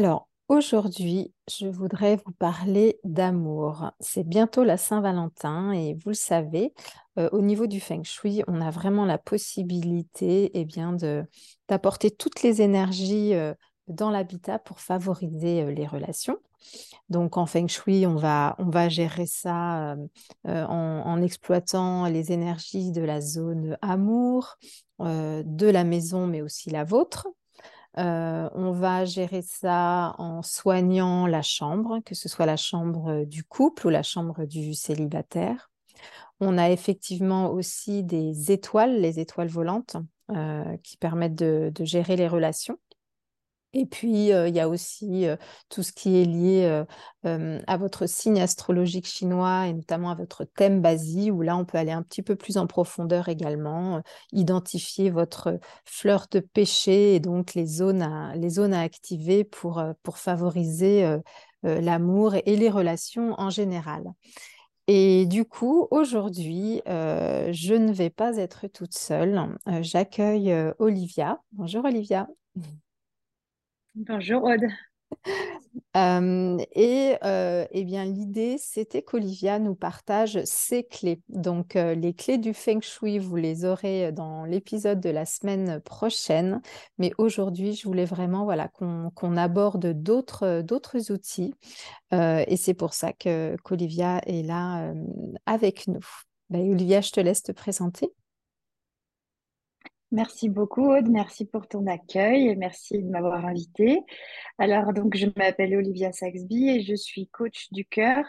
Alors, aujourd'hui, je voudrais vous parler d'amour. C'est bientôt la Saint-Valentin et vous le savez, euh, au niveau du Feng Shui, on a vraiment la possibilité eh bien, d'apporter toutes les énergies euh, dans l'habitat pour favoriser euh, les relations. Donc en Feng Shui, on va, gérer ça en, exploitant les énergies de la zone amour, de la maison, mais aussi la vôtre. Euh, on va gérer ça en soignant la chambre, que ce soit la chambre du couple ou la chambre du célibataire. On a effectivement aussi des étoiles, les étoiles volantes, euh, qui permettent de, gérer les relations. Et puis, euh, il y a aussi euh, tout ce qui est lié euh, à votre signe astrologique chinois et notamment à votre thème Basi, où là, on peut aller un petit peu plus en profondeur également, identifier votre fleur de péché et donc les zones à, les zones à activer pour, pour favoriser l'amour et les relations en général. Et du coup, aujourd'hui, je ne vais pas être toute seule. J'accueille Olivia. Bonjour Olivia. Bonjour Aude. et eh bien l'idée, c'était qu'Olivia nous partage ses clés. Donc les clés du Feng Shui, vous les aurez dans l'épisode de la semaine prochaine. Mais aujourd'hui, je voulais vraiment voilà, qu'on aborde d'autres outils. et c'est pour ça que qu'Olivia est là avec nous. Ben, Olivia, je te laisse te présenter. Merci beaucoup, Aude. Merci pour ton accueil et merci de m'avoir invitée. Alors, donc, je m'appelle Olivia Saxby et je suis coach du cœur.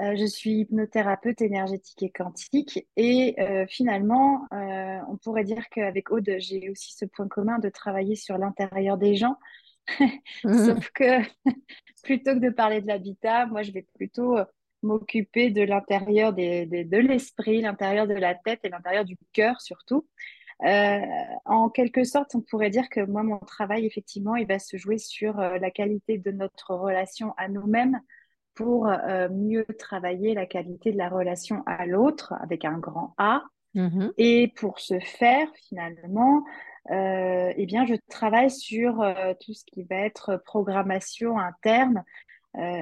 Euh, je suis hypnothérapeute énergétique et quantique. Et euh, finalement, euh, on pourrait dire qu'avec Aude, j'ai aussi ce point commun de travailler sur l'intérieur des gens. Sauf que plutôt que de parler de l'habitat, moi, je vais plutôt m'occuper de l'intérieur de l'esprit, l'intérieur de la tête et l'intérieur du cœur surtout. Euh, en quelque sorte, on pourrait dire que moi, mon travail, effectivement, il va se jouer sur euh, la qualité de notre relation à nous-mêmes pour euh, mieux travailler la qualité de la relation à l'autre avec un grand A. Mmh Et pour ce faire, finalement, eh bien, je travaille sur tout ce qui va être programmation interne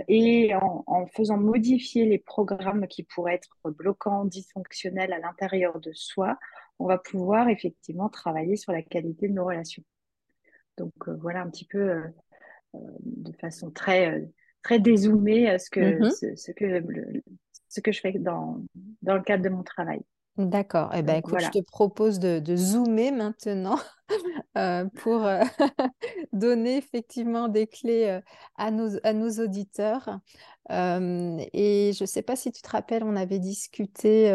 et en, en, faisant modifier les programmes qui pourraient être bloquants, dysfonctionnels à l'intérieur de soi, on va pouvoir effectivement travailler sur la qualité de nos relations. Donc euh, voilà un petit peu euh, euh, de façon très, très dézoomée ce que, mm-hmm. ce, que, ce que je fais dans, dans le cadre de mon travail. D'accord. Eh ben, écoute, je te propose de, zoomer maintenant pour donner effectivement des clés à, nos, à nos auditeurs. et je ne sais pas si tu te rappelles, on avait discuté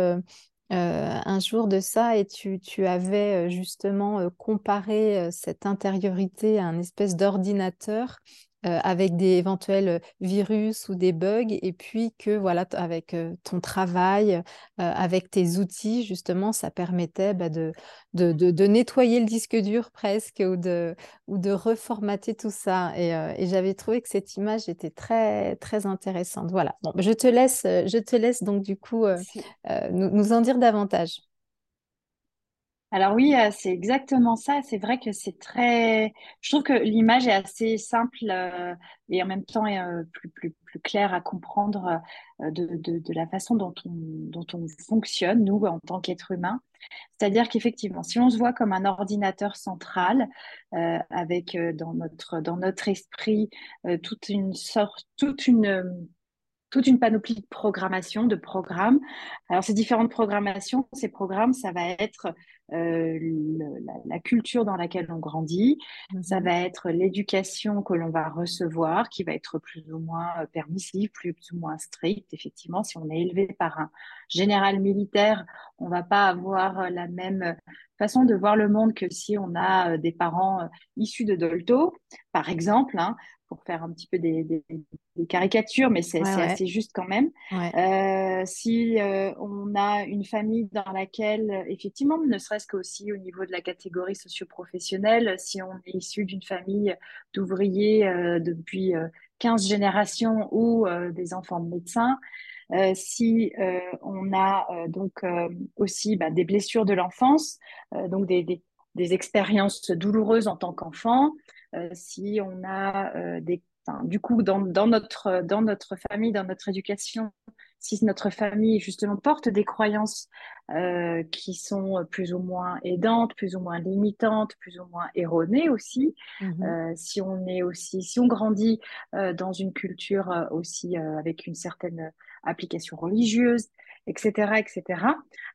euh, un jour de ça et tu, tu avais euh, justement euh, comparé cette intériorité à un espèce d'ordinateur euh, avec des éventuels virus ou des bugs, et puis que voilà, avec euh, ton travail, euh, avec tes outils, justement, ça permettait bah, de, de, de, nettoyer le disque dur presque ou de, ou de reformater tout ça. Et, et j'avais trouvé que cette image était très, très intéressante. Voilà, bon, je, te laisse, je te laisse donc du coup nous, nous en dire davantage. Alors oui, euh, c'est exactement ça. C'est vrai que c'est très... Je trouve que l'image est assez simple euh, et en même temps euh, plus, plus, plus claire à comprendre de, de, la façon dont on, dont on fonctionne, nous, en tant qu'êtres humains. C'est-à-dire qu'effectivement, si on se voit comme un ordinateur central, avec dans, notre, dans notre esprit toute une sorte, toute une toute une panoplie de programmation, de programmes. Alors, ces différentes programmations, ces programmes, ça va être euh, la, culture dans laquelle on grandit, ça mhm. va être l'éducation que l'on va recevoir, qui va être plus ou moins euh, permissive, plus ou moins stricte. Effectivement, si on est élevé par un général militaire, on va pas avoir la même façon de voir le monde que si on a euh, des parents euh, issus de Dolto, par exemple, hein, pour faire un petit peu des, des, des caricatures, mais c'est Ouais, ouais, assez juste quand même. ouais. Euh, si euh, on a une famille dans laquelle, effectivement, ne serait-ce qu'aussi au niveau de la catégorie socio-professionnelle, si on est issu d'une famille d'ouvriers euh, depuis euh, 15 générations ou euh, des enfants de médecins, euh, si euh, on a euh, donc aussi bah, des blessures de l'enfance, donc des, des, des, expériences douloureuses en tant qu'enfant, si on a des, enfin, du coup dans, dans, notre, dans notre famille, dans notre éducation, si notre famille justement porte des croyances euh, qui sont plus ou moins aidantes, plus ou moins limitantes, plus ou moins erronées aussi, euh, si on est aussi, si on grandit euh, dans une culture aussi avec une certaine application religieuse, etc., etc.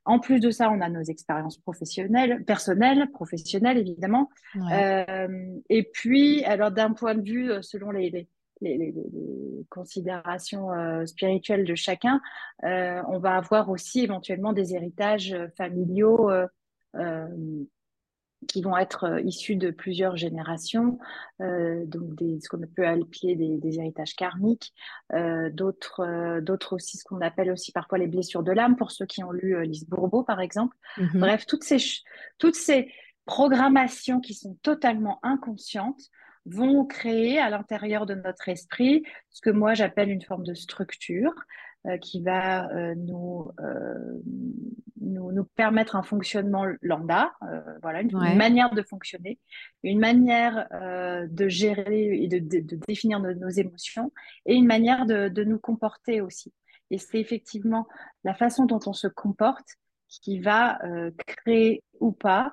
En plus de ça, on a nos expériences professionnelles, personnelles, professionnelles évidemment. Ouais. Euh, et puis, alors d'un point de vue, euh, selon les, les, les, les, les considérations euh, spirituelles de chacun, euh, on va avoir aussi éventuellement des héritages familiaux. Qui vont être euh, issus de plusieurs générations, euh, donc des, ce qu'on peut appeler des, des héritages karmiques, euh, d'autres, euh, d'autres aussi ce qu'on appelle aussi parfois les blessures de l'âme pour ceux qui ont lu euh, Lise Bourbeau par exemple. Mhm. Bref, toutes ces, toutes ces programmations qui sont totalement inconscientes vont créer à l'intérieur de notre esprit ce que moi j'appelle une forme de structure qui va euh, nous, euh, nous, nous, permettre un fonctionnement lambda, euh, voilà, une, Ouais. une, manière de fonctionner, une manière euh, de gérer et de, de, de définir nos, nos, émotions et une manière de, de nous comporter aussi. Et c'est effectivement la façon dont on se comporte qui va euh, créer ou pas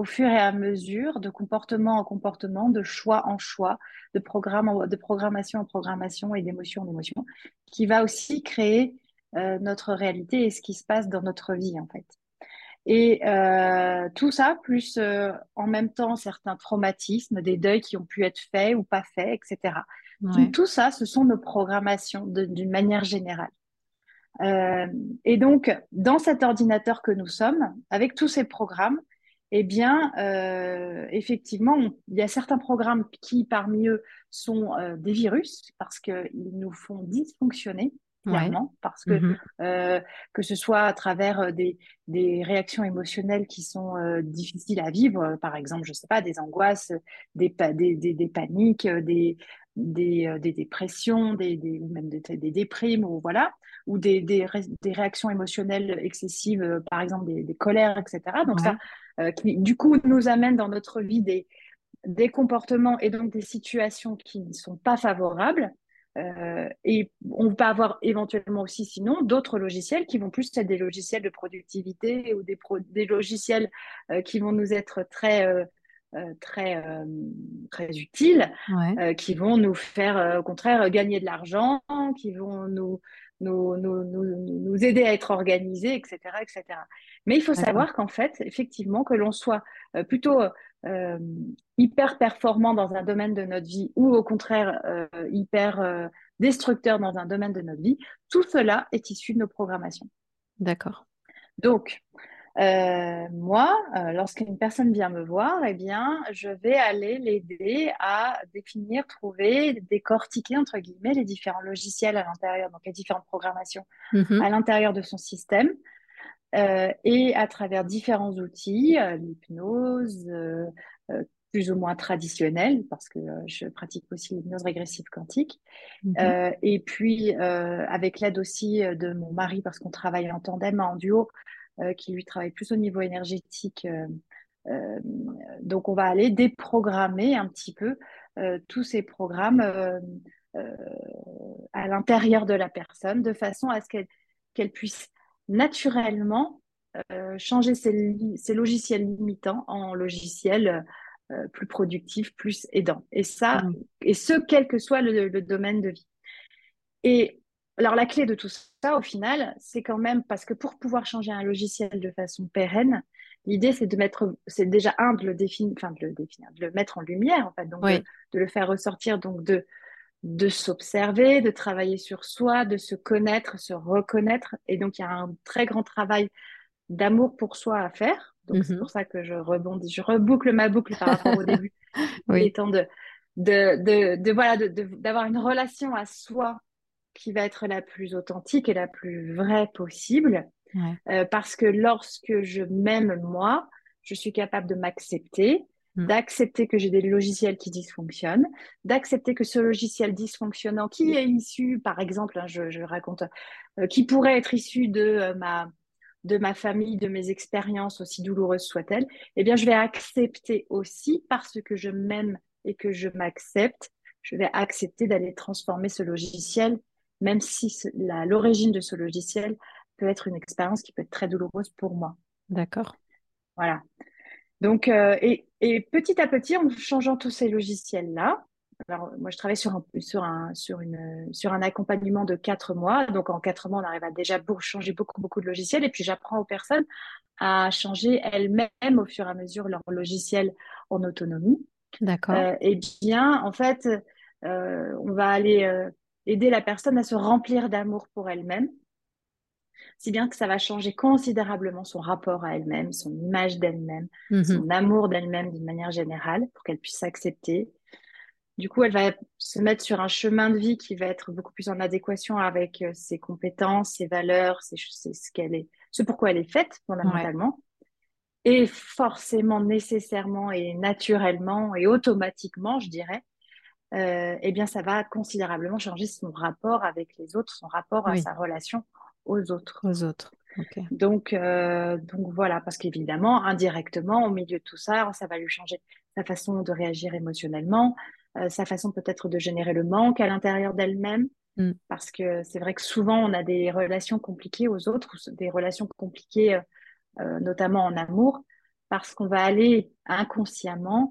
au fur et à mesure, de comportement en comportement, de choix en choix, de, programme en, de programmation en programmation et d'émotion en émotion, qui va aussi créer euh, notre réalité et ce qui se passe dans notre vie, en fait. Et euh, tout ça, plus euh, en même temps certains traumatismes, des deuils qui ont pu être faits ou pas faits, etc. Ouais. Donc, tout ça, ce sont nos programmations d'une manière générale. Euh, et donc, dans cet ordinateur que nous sommes, avec tous ces programmes, eh bien, euh, effectivement, on, il y a certains programmes qui, parmi eux, sont euh, des virus parce qu'ils nous font dysfonctionner, clairement, ouais. parce que mmh. euh, que ce soit à travers des, des réactions émotionnelles qui sont difficiles à vivre, par exemple, je sais pas, des angoisses, des, des, des, des paniques, des, des, des dépressions, des, des, ou même des, des déprimes, ou voilà, ou des, réactions émotionnelles excessives, par exemple des, des colères, etc. Donc ouais. ça, euh, qui du coup nous amène dans notre vie des, des comportements et donc des situations qui ne sont pas favorables. Euh, et on va avoir éventuellement aussi, sinon, d'autres logiciels qui vont plus être des logiciels de productivité ou des, pro des logiciels euh, qui vont nous être très, euh, très, très utiles, ouais. qui vont nous faire, au contraire, gagner de l'argent, qui vont nous, nous, nous, nous, nous, aider à être organisés, etc. etc. Mais il faut savoir qu'en fait, effectivement, que l'on soit plutôt euh, hyper performant dans un domaine de notre vie ou au contraire euh, hyper euh, destructeur dans un domaine de notre vie, tout cela est issu de nos programmations. D'accord. Donc, euh, moi, euh, lorsqu'une personne vient me voir, eh bien, je vais aller l'aider à définir, trouver, décortiquer, entre guillemets, les différents logiciels à l'intérieur, donc les différentes programmations mmh. à l'intérieur de son système. Euh, et à travers différents outils, l'hypnose, plus ou moins traditionnelle, parce que je pratique aussi l'hypnose régressive quantique, mmh. et puis avec l'aide aussi de mon mari, parce qu'on travaille en tandem, en duo, qui lui travaille plus au niveau énergétique. Euh, euh, donc, on va aller déprogrammer un petit peu tous ces programmes à l'intérieur de la personne, de façon à ce qu'elle puisse naturellement changer ses, ses, logiciels limitants en logiciels plus productifs, plus aidants. Et ça, mmh. et ce, quel que soit le, le domaine de vie. Et alors, la clé de tout ça, au final, c'est quand même parce que pour pouvoir changer un logiciel de façon pérenne, l'idée, c'est de mettre, c'est déjà un, de le définir, enfin, de le définir, de le mettre en lumière, en fait, donc oui. de, de, le faire ressortir, donc de, de s'observer, de travailler sur soi, de se connaître, se reconnaître. Et donc, il y a un très grand travail d'amour pour soi à faire, Donc, c'est Mhm. pour ça que je rebondis, je reboucle ma boucle par rapport au début. Il est Oui, temps de, de, de, de, voilà, de, de- d'avoir une relation à soi qui va être la plus authentique et la plus vraie possible. ouais. Euh, parce que lorsque je m'aime moi, je suis capable de m'accepter, Mm. d'accepter que j'ai des logiciels qui dysfonctionnent, d'accepter que ce logiciel dysfonctionnant qui est issu, par exemple, hein, je, je raconte, euh, qui pourrait être issu de euh, ma de ma famille, de mes expériences, aussi douloureuses soient-elles, eh bien, je vais accepter aussi parce que je m'aime et que je m'accepte, je vais accepter d'aller transformer ce logiciel, même si l'origine de ce logiciel peut être une expérience qui peut être très douloureuse pour moi. D'accord. Voilà. Donc, euh, et, et petit à petit, en changeant tous ces logiciels-là, alors moi je travaille sur un, sur un, sur une, sur un accompagnement de quatre mois. Donc en quatre mois, on arrive à déjà changer beaucoup, beaucoup de logiciels. Et puis j'apprends aux personnes à changer elles-mêmes au fur et à mesure leur logiciel en autonomie. D'accord. Euh, et bien, en fait, euh, on va aller euh, aider la personne à se remplir d'amour pour elle-même si bien que ça va changer considérablement son rapport à elle-même, son image d'elle-même, Mhm. son amour d'elle-même d'une manière générale, pour qu'elle puisse s'accepter. Du coup, elle va se mettre sur un chemin de vie qui va être beaucoup plus en adéquation avec euh, ses compétences, ses valeurs, ses, ce qu'elle est, ce pourquoi elle est faite Ouais. fondamentalement. Et forcément, nécessairement et naturellement et automatiquement, je dirais, euh, eh bien, ça va considérablement changer son rapport avec les autres, son rapport à sa relation aux autres. aux autres. Ok. Donc, euh, donc voilà, parce qu'évidemment, indirectement, au milieu de tout ça, ça va lui changer sa façon de réagir émotionnellement, euh, sa façon peut-être de générer le manque à l'intérieur d'elle-même, Mm. parce que c'est vrai que souvent on a des relations compliquées aux autres, ou des relations compliquées, euh, euh, notamment en amour, parce qu'on va aller inconsciemment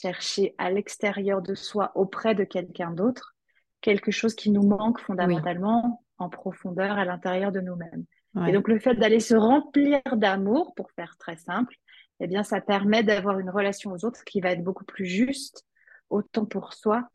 chercher à l'extérieur de soi, auprès de quelqu'un d'autre, quelque chose qui nous manque Oui, fondamentalement en profondeur à l'intérieur de nous-mêmes. Et donc, le fait d'aller se remplir d'amour, pour faire très simple, eh bien, ça permet d'avoir une relation aux autres qui va être beaucoup plus juste, autant pour soi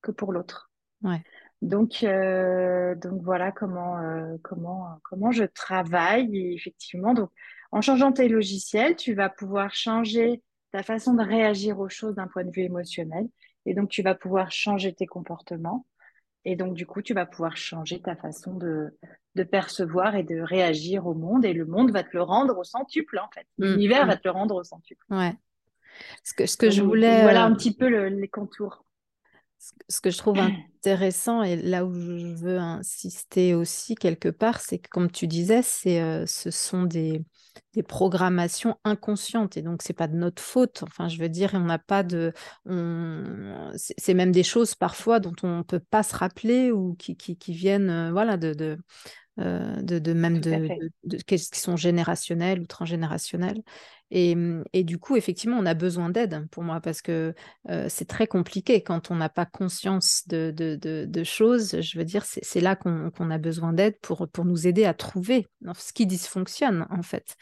que pour l'autre. Ouais. Donc, euh, donc voilà comment, euh, comment, comment je travaille. Et effectivement, donc, en changeant tes logiciels, tu vas pouvoir changer ta façon de réagir aux choses d'un point de vue émotionnel. Et donc, tu vas pouvoir changer tes comportements. Et donc, du coup, tu vas pouvoir changer ta façon de, de percevoir et de réagir au monde. Et le monde va te le rendre au centuple, en fait. Mm, L'univers va mm. te le rendre au centuple. Ouais. Ce que, ce que je Donc, voulais, voilà euh, un petit peu le- les contours. ce ce que je trouve intéressant et là où je veux insister aussi quelque part, c'est que comme tu disais, c'est, euh, ce sont des, des programmations inconscientes et donc c'est pas de notre faute. Enfin, je veux dire, on n'a pas de, c'est même des choses parfois dont on peut pas se rappeler ou qui, viennent, euh, voilà, de, euh, de, de même de, de, qui sont générationnels ou transgénérationnels. Et, mmh, et du coup, effectivement, on a besoin d'aide pour moi parce que euh, c'est très compliqué quand on n'a pas conscience de, de, choses. Je veux dire, c'est là qu'on a besoin d'aide pour, pour nous aider à trouver ce qui dysfonctionne, en fait.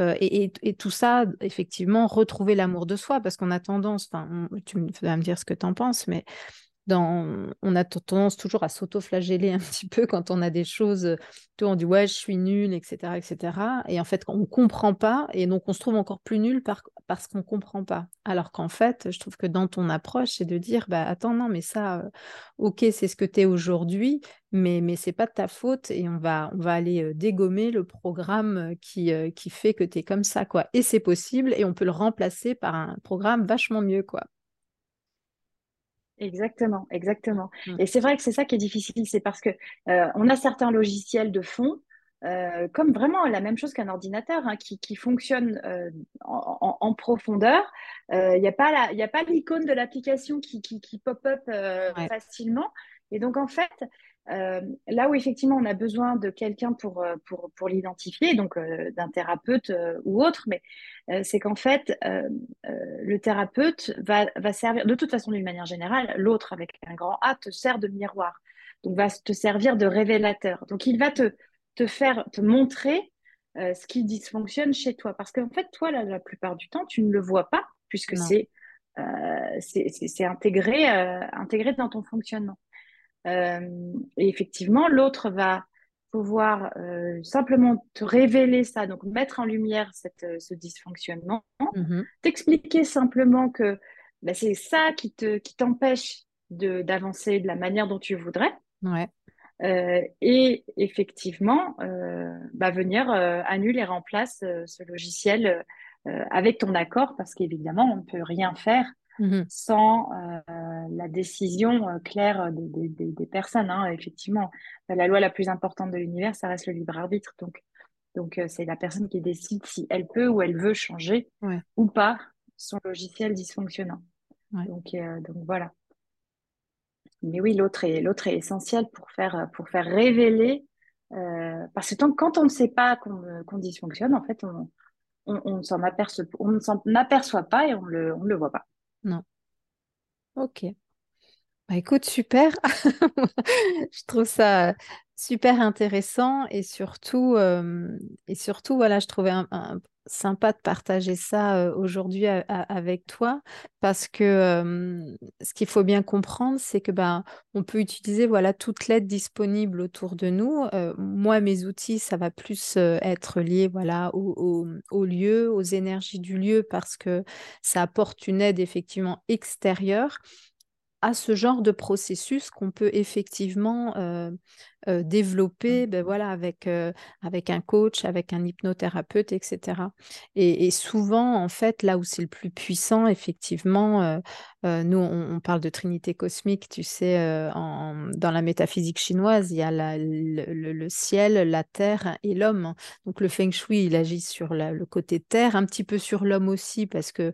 Euh, et, et- et tout ça, effectivement, retrouver l'amour de soi parce qu'on a tendance, enfin, tu vas me dire ce que tu en penses, mais dans, on a tendance toujours à s'auto-flageller un petit peu quand on a des choses, tu vois, on dit ouais, je suis nul, etc., etc. Et en fait, on ne comprend pas, et donc on se trouve encore plus nul par- parce qu'on ne comprend pas. Alors qu'en fait, je trouve que dans ton approche, c'est de dire, bah attends, non, mais ça, ok, c'est ce que tu es aujourd'hui, mais, mais c'est pas de ta faute, et on va, aller dégommer le programme qui, qui fait que tu es comme ça, quoi. Et c'est possible, et on peut le remplacer par un programme vachement mieux, quoi. Exactement, exactement. Mm. Et c'est vrai que c'est ça qui est difficile, c'est parce que euh, on a certains logiciels de fond, euh, comme vraiment la même chose qu'un ordinateur, hein, qui, qui fonctionne euh, en, profondeur. Il n'y a pas la, l'icône de l'application qui, qui, qui pop-up Ouais. facilement. Et donc en fait, euh, là où effectivement on a besoin de quelqu'un pour, euh, pour, pour l'identifier, donc euh, d'un thérapeute euh, ou autre, mais c'est qu'en fait, le thérapeute va, va servir, de toute façon, d'une manière générale, l'autre avec un grand A te sert de miroir, donc va te servir de révélateur. Donc il va te, te faire, te montrer ce qui dysfonctionne chez toi. Parce qu'en fait, toi, la, la plupart du temps, tu ne le vois pas, puisque c'est c'est intégré, intégré dans ton fonctionnement. Euh, et effectivement, l'autre va pouvoir euh, simplement te révéler ça, donc mettre en lumière cette, euh, ce dysfonctionnement, Mhm. t'expliquer simplement que bah, c'est ça qui te, qui t'empêche de, d'avancer de la manière dont tu voudrais. Ouais. Euh, et effectivement, euh, bah, venir annuler et remplace ce logiciel avec ton accord, parce qu'évidemment, on ne peut rien faire Mhm. sans euh, la décision euh, claire des, des- des personnes. hein. Effectivement, la loi la plus importante de l'univers, ça reste le libre arbitre. Donc, donc euh, c'est la personne qui décide si elle peut ou elle veut changer Ouais. ou pas son logiciel dysfonctionnant. Ouais. Donc, donc voilà. Mais oui, l'autre est, l'autre est essentiel pour faire, pour faire révéler. euh, parce que tant, quand on ne sait pas qu'on qu'on dysfonctionne, en fait, on, on, on ne s'en aperçoit, on ne s'en aperçoit pas et on le, on le voit pas. Non. Ok. Bah, écoute, super. Je trouve ça super intéressant et surtout, euh, voilà, je trouvais un- sympa de partager ça aujourd'hui avec toi parce que ce qu'il faut bien comprendre, c'est que bah, on peut utiliser voilà toute l'aide disponible autour de nous. Moi, mes outils, ça va plus être lié voilà au, au- au lieu, aux énergies du lieu parce que ça apporte une aide effectivement extérieure à ce genre de processus qu'on peut effectivement euh, euh, développer ben voilà, avec, euh, avec un coach, avec un hypnothérapeute, etc. Et, et souvent, en fait, là où c'est le plus puissant, effectivement, nous, on, on parle de trinité cosmique, tu sais, en- dans la métaphysique chinoise, il y a la- le, le- le ciel, la terre et l'homme. Donc le feng shui, il agit sur la- le côté terre, un petit peu sur l'homme aussi, parce que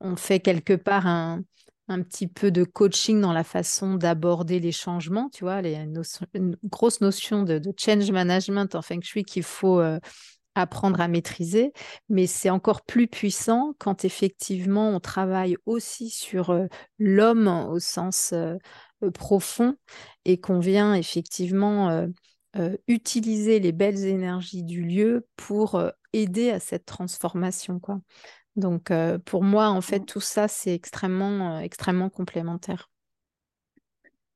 on fait quelque part un, un petit peu de coaching dans la façon d'aborder les changements, tu vois, les une grosse notion de, change management en Feng Shui qu'il faut euh, apprendre à maîtriser, mais c'est encore plus puissant quand effectivement on travaille aussi sur euh, l'homme au sens euh, profond et qu'on vient effectivement utiliser les belles énergies du lieu pour aider à cette transformation, quoi. Donc, euh, pour moi, en fait, tout ça, c'est extrêmement, euh, extrêmement complémentaire.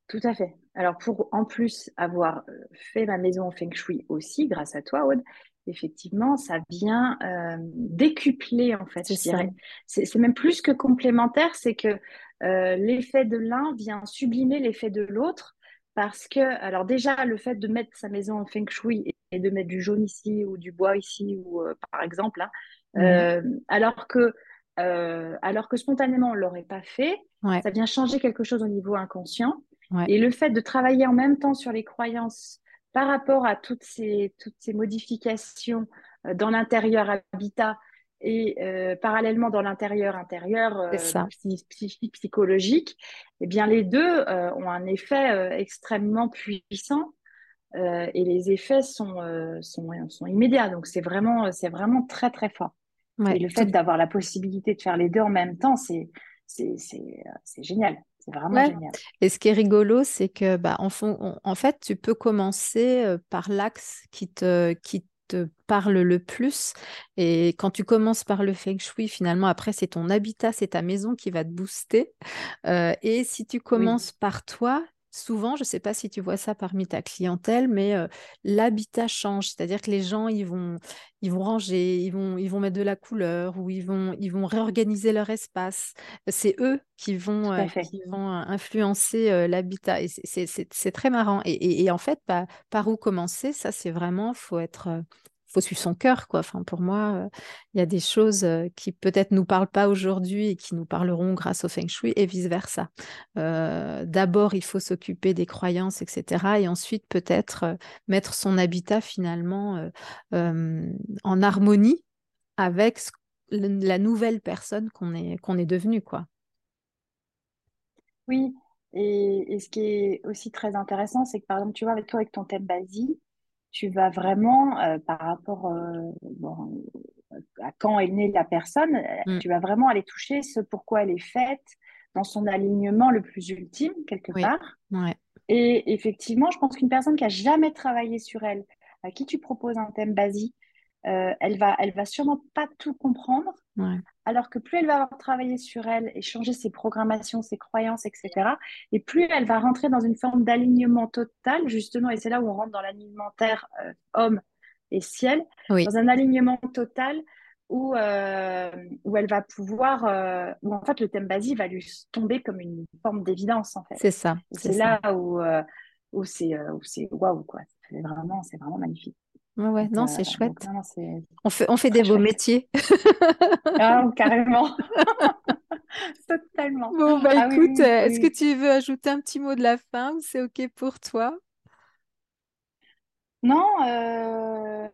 Tout à fait. Alors, pour en plus avoir euh, fait ma maison en Feng Shui aussi, grâce à toi, Aude, effectivement, ça vient euh, décupler, en fait, C'est je ça. dirais. C'est c'est même plus que complémentaire, c'est que l'effet de l'un vient sublimer l'effet de l'autre. Parce que, alors déjà, le fait de mettre sa maison en Feng Shui et et de mettre du jaune ici ou du bois ici, ou euh, par exemple, hein, Mhm. euh, alors que, euh, alors que spontanément, on ne l'aurait pas fait, Ouais, ça vient changer quelque chose au niveau inconscient. ouais, Et le fait de travailler en même temps sur les croyances par rapport à toutes ces, toutes ces modifications euh, dans l'intérieur habitat et euh, parallèlement dans l'intérieur intérieur euh, psychique, psychologique, eh bien les deux euh, ont un effet extrêmement puissant et les effets sont, sont, sont immédiats. Donc c'est vraiment, c'est vraiment très très fort. Et le fait d'avoir la possibilité de faire les deux en même temps, c'est, génial. C'est vraiment ouais. génial. Et ce qui est rigolo, c'est que, bah, en fond, on- en fait, tu peux commencer euh, par l'axe qui te, qui te parle le plus. Et quand tu commences par le feng shui, finalement, après, c'est ton habitat, c'est ta maison qui va te booster. Euh, et si tu Oui, commences par toi, souvent, je ne sais pas si tu vois ça parmi ta clientèle, mais euh, l'habitat change. C'est-à-dire que les gens, ils vont, ils vont ranger, ils vont, ils vont mettre de la couleur ou ils vont, ils vont réorganiser leur espace. C'est eux qui vont, euh, qui vont influencer euh, l'habitat. Et c'est très marrant. Et, et- et en fait, bah, par où commencer, ça, c'est vraiment, faut être... faut suivre son cœur, quoi. Enfin, pour moi, euh, il y a des choses euh, qui peut-être nous parlent pas aujourd'hui et qui nous parleront grâce au feng shui et vice-versa. Euh, d'abord, il faut s'occuper des croyances, etc. Et ensuite, peut-être mettre son habitat finalement en harmonie avec la nouvelle personne qu'on est, qu'on est devenue, quoi. Oui, et, et ce qui est aussi très intéressant, c'est que par exemple, tu vois, avec toi, avec ton thème Basie, tu vas vraiment, euh, par rapport euh, bon, à quand est née la personne, euh, Mm. tu vas vraiment aller toucher ce pourquoi elle est faite dans son alignement le plus ultime, quelque Oui, part. ouais, Et effectivement, je pense qu'une personne qui a jamais travaillé sur elle, à qui tu proposes un thème Basie, euh, elle va, elle va sûrement pas tout comprendre ouais, alors que plus elle va avoir travaillé sur elle et changé ses programmations, ses croyances, etc., et plus elle va rentrer dans une forme d'alignement total, justement, et c'est là où on rentre dans l'alimentaire euh, homme et ciel, dans un alignement total où, euh, où elle va pouvoir, euh, où en fait le thème basique va lui tomber comme une forme d'évidence en fait. C'est ça. C'est là où, où c'est waouh quoi. C'est vraiment, c'est vraiment magnifique. Ouais, non, c'est chouette. on fait, on fait des beaux métiers. ah, carrément. Totalement. Bon, bah ah écoute, est-ce que tu veux ajouter un petit mot de la fin ou c'est OK pour toi? Non, euh,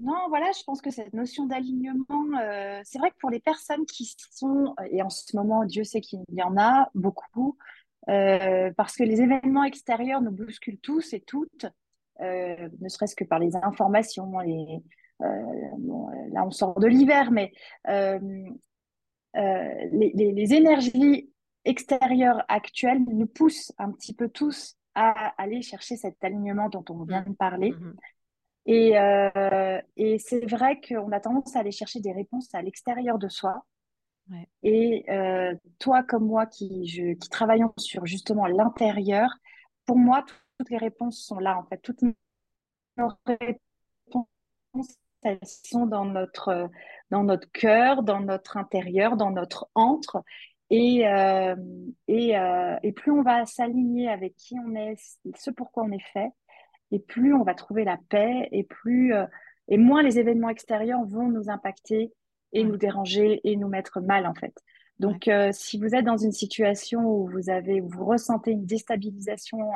non, voilà, je pense que cette notion d'alignement, euh, c'est vrai que pour les personnes qui sont, et en ce moment, Dieu sait qu'il y en a beaucoup, euh, parce que les événements extérieurs nous bousculent tous et toutes, euh, ne serait-ce que par les informations. Et, euh, là, on sort de l'hiver, mais euh, les, les, énergies extérieures actuelles nous poussent un petit peu tous à aller chercher cet alignement dont on vient de parler. Mm-hmm. Et, euh, et c'est vrai qu'on a tendance à aller chercher des réponses à l'extérieur de soi. Ouais. Et euh, toi comme moi qui, je, qui travaillons sur justement l'intérieur, pour moi, toutes les réponses sont là, en fait. Toutes nos réponses, elles sont dans notre, dans notre cœur, dans notre intérieur, dans notre entre. Et, euh, et, euh, et, plus on va s'aligner avec qui on est, ce pourquoi on est fait, et plus on va trouver la paix, et plus euh, et moins les événements extérieurs vont nous impacter et nous déranger et nous mettre mal en fait. Donc, si vous êtes dans une situation où vous avez, où vous ressentez une déstabilisation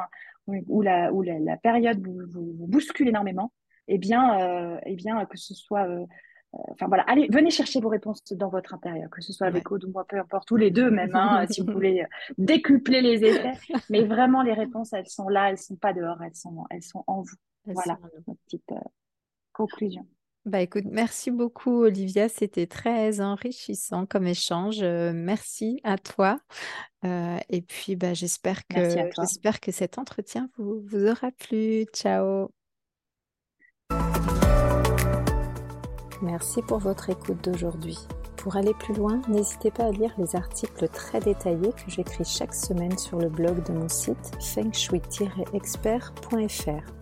où, la, où la, période vous, vous, bouscule énormément, eh bien, euh, eh bien que ce soit, euh, euh, enfin voilà, allez, venez chercher vos réponses dans votre intérieur, que ce soit avec Aude ou moi, peu importe, tous les deux même, hein, si vous voulez décupler les effets. Mais vraiment, les réponses, elles sont là, elles sont pas dehors, elles sont, elles sont en vous. voilà, notre petite conclusion. Bah écoute, merci beaucoup Olivia, c'était très enrichissant comme échange. merci à toi. et puis bah, j'espère que j'espère que cet entretien vous, vous aura plu. Ciao. Merci pour votre écoute d'aujourd'hui. Pour aller plus loin, n'hésitez pas à lire les articles très détaillés que j'écris chaque semaine sur le blog de mon site fengshui-expert.fr.